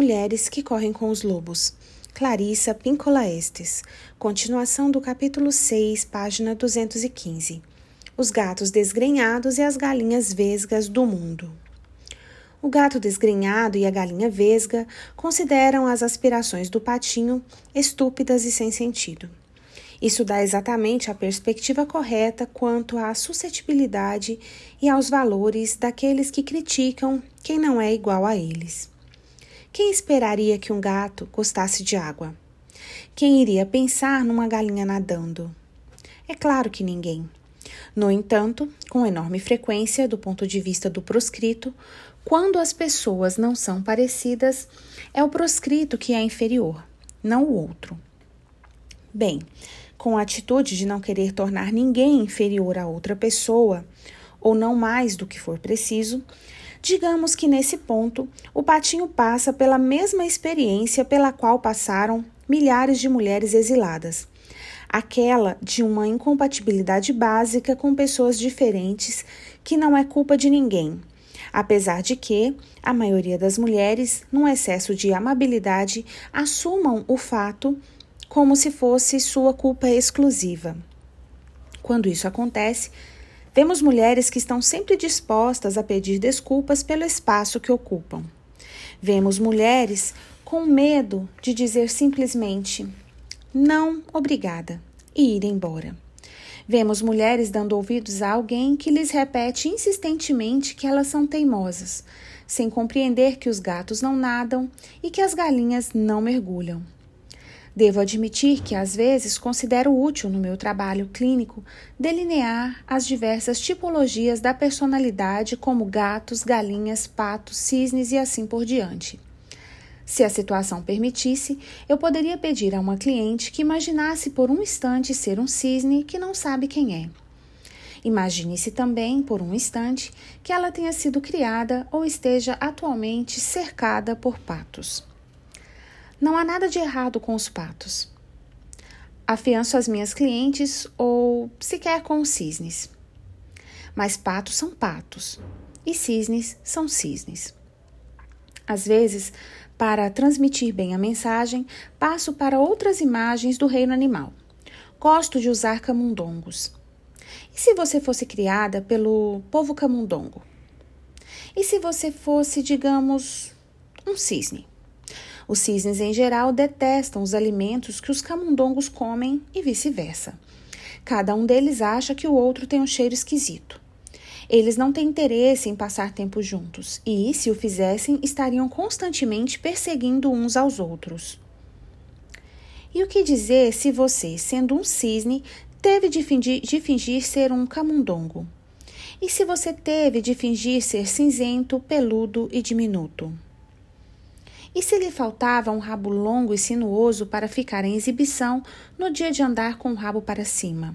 Mulheres que correm com os lobos. Clarissa Pincola Estes. Continuação do capítulo 6, página 215. Os gatos desgrenhados e as galinhas vesgas do mundo. O gato desgrenhado e a galinha vesga consideram as aspirações do patinho estúpidas e sem sentido. Isso dá exatamente a perspectiva correta quanto à suscetibilidade e aos valores daqueles que criticam quem não é igual a eles. Quem esperaria que um gato gostasse de água? Quem iria pensar numa galinha nadando? É claro que ninguém. No entanto, com enorme frequência, do ponto de vista do proscrito, quando as pessoas não são parecidas, é o proscrito que é inferior, não o outro. Bem, com a atitude de não querer tornar ninguém inferior a outra pessoa, ou não mais do que for preciso, digamos que nesse ponto o patinho passa pela mesma experiência pela qual passaram milhares de mulheres exiladas. Aquela de uma incompatibilidade básica com pessoas diferentes que não é culpa de ninguém, apesar de que a maioria das mulheres, num excesso de amabilidade, assumam o fato como se fosse sua culpa exclusiva. Quando isso acontece, vemos mulheres que estão sempre dispostas a pedir desculpas pelo espaço que ocupam. Vemos mulheres com medo de dizer simplesmente não, obrigada e ir embora. Vemos mulheres dando ouvidos a alguém que lhes repete insistentemente que elas são teimosas, sem compreender que os gatos não nadam e que as galinhas não mergulham. Devo admitir que às vezes considero útil no meu trabalho clínico delinear as diversas tipologias da personalidade, como gatos, galinhas, patos, cisnes e assim por diante. Se a situação permitisse, eu poderia pedir a uma cliente que imaginasse por um instante ser um cisne que não sabe quem é. Imagine-se também, por um instante, que ela tenha sido criada ou esteja atualmente cercada por patos. Não há nada de errado com os patos. Afianço as minhas clientes ou sequer com os cisnes. Mas patos são patos e cisnes são cisnes. Às vezes, para transmitir bem a mensagem, passo para outras imagens do reino animal. Gosto de usar camundongos. E se você fosse criada pelo povo camundongo? E se você fosse, digamos, um cisne? Os cisnes, em geral, detestam os alimentos que os camundongos comem e vice-versa. Cada um deles acha que o outro tem um cheiro esquisito. Eles não têm interesse em passar tempo juntos e, se o fizessem, estariam constantemente perseguindo uns aos outros. E o que dizer se você, sendo um cisne, teve de fingir, de fingir ser um camundongo? E se você teve de fingir ser cinzento, peludo e diminuto? E se lhe faltava um rabo longo e sinuoso para ficar em exibição no dia de andar com o rabo para cima?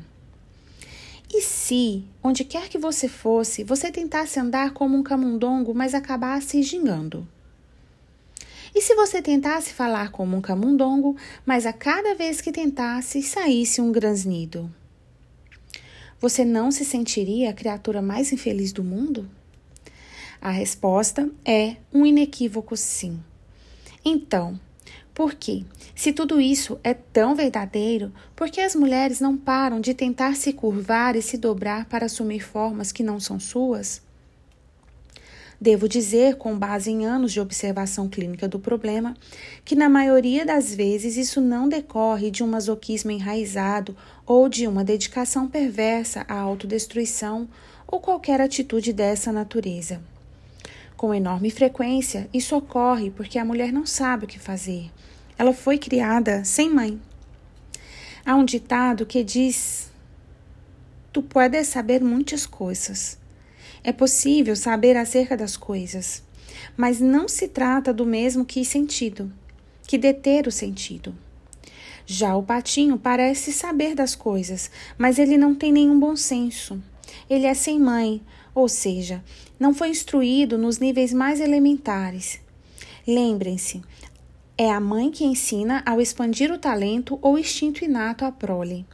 E se, onde quer que você fosse, você tentasse andar como um camundongo, mas acabasse gingando? E se você tentasse falar como um camundongo, mas a cada vez que tentasse saísse um grasnido? Você não se sentiria a criatura mais infeliz do mundo? A resposta é um inequívoco sim. Então, por quê? Se tudo isso é tão verdadeiro, por que as mulheres não param de tentar se curvar e se dobrar para assumir formas que não são suas? Devo dizer, com base em anos de observação clínica do problema, que na maioria das vezes isso não decorre de um masoquismo enraizado ou de uma dedicação perversa à autodestruição ou qualquer atitude dessa natureza. Com enorme frequência, isso ocorre porque a mulher não sabe o que fazer. Ela foi criada sem mãe. Há um ditado que diz: Tu puedes saber muitas coisas. É possível saber acerca das coisas, mas não se trata do mesmo que sentido, que deter o sentido. Já o patinho parece saber das coisas, mas ele não tem nenhum bom senso. Ele é sem mãe, ou seja, não foi instruído nos níveis mais elementares. Lembrem-se, é a mãe que ensina ao expandir o talento ou instinto inato à prole.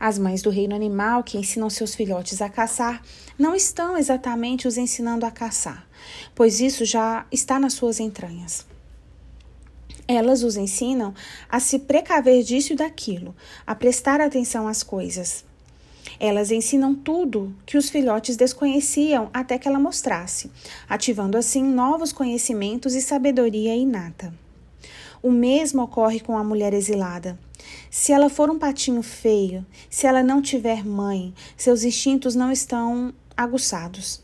As mães do reino animal que ensinam seus filhotes a caçar não estão exatamente os ensinando a caçar, pois isso já está nas suas entranhas. Elas os ensinam a se precaver disso e daquilo, a prestar atenção às coisas. Elas ensinam tudo que os filhotes desconheciam até que ela mostrasse, ativando assim novos conhecimentos e sabedoria inata. O mesmo ocorre com a mulher exilada. Se ela for um patinho feio, se ela não tiver mãe, seus instintos não estão aguçados.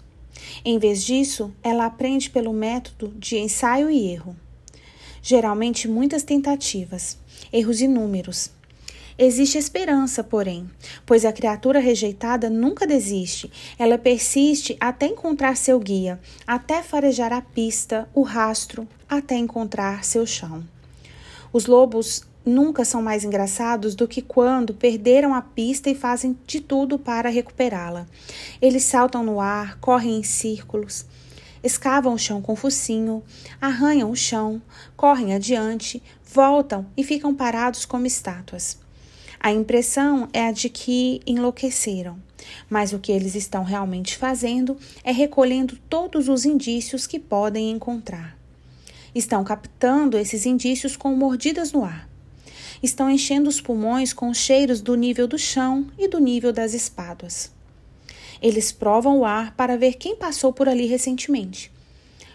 Em vez disso, ela aprende pelo método de ensaio e erro geralmente muitas tentativas, erros inúmeros. Existe esperança, porém, pois a criatura rejeitada nunca desiste. Ela persiste até encontrar seu guia, até farejar a pista, o rastro, até encontrar seu chão. Os lobos nunca são mais engraçados do que quando perderam a pista e fazem de tudo para recuperá-la. Eles saltam no ar, correm em círculos, escavam o chão com focinho, arranham o chão, correm adiante, voltam e ficam parados como estátuas. A impressão é a de que enlouqueceram, mas o que eles estão realmente fazendo é recolhendo todos os indícios que podem encontrar. Estão captando esses indícios com mordidas no ar. Estão enchendo os pulmões com cheiros do nível do chão e do nível das espáduas. Eles provam o ar para ver quem passou por ali recentemente,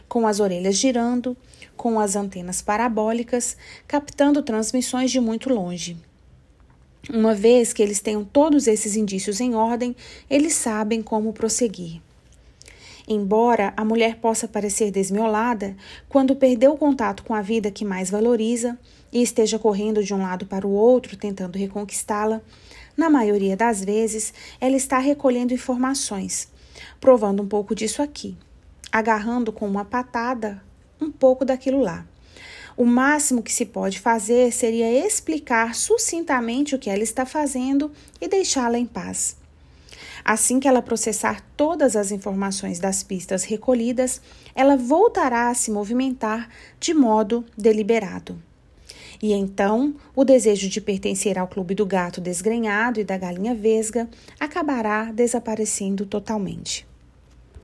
com as orelhas girando, com as antenas parabólicas, captando transmissões de muito longe. Uma vez que eles tenham todos esses indícios em ordem, eles sabem como prosseguir. Embora a mulher possa parecer desmiolada, quando perdeu o contato com a vida que mais valoriza e esteja correndo de um lado para o outro tentando reconquistá-la, na maioria das vezes, ela está recolhendo informações, provando um pouco disso aqui, agarrando com uma patada um pouco daquilo lá. O máximo que se pode fazer seria explicar sucintamente o que ela está fazendo e deixá-la em paz. Assim que ela processar todas as informações das pistas recolhidas, ela voltará a se movimentar de modo deliberado. E então, o desejo de pertencer ao clube do gato desgrenhado e da galinha vesga acabará desaparecendo totalmente.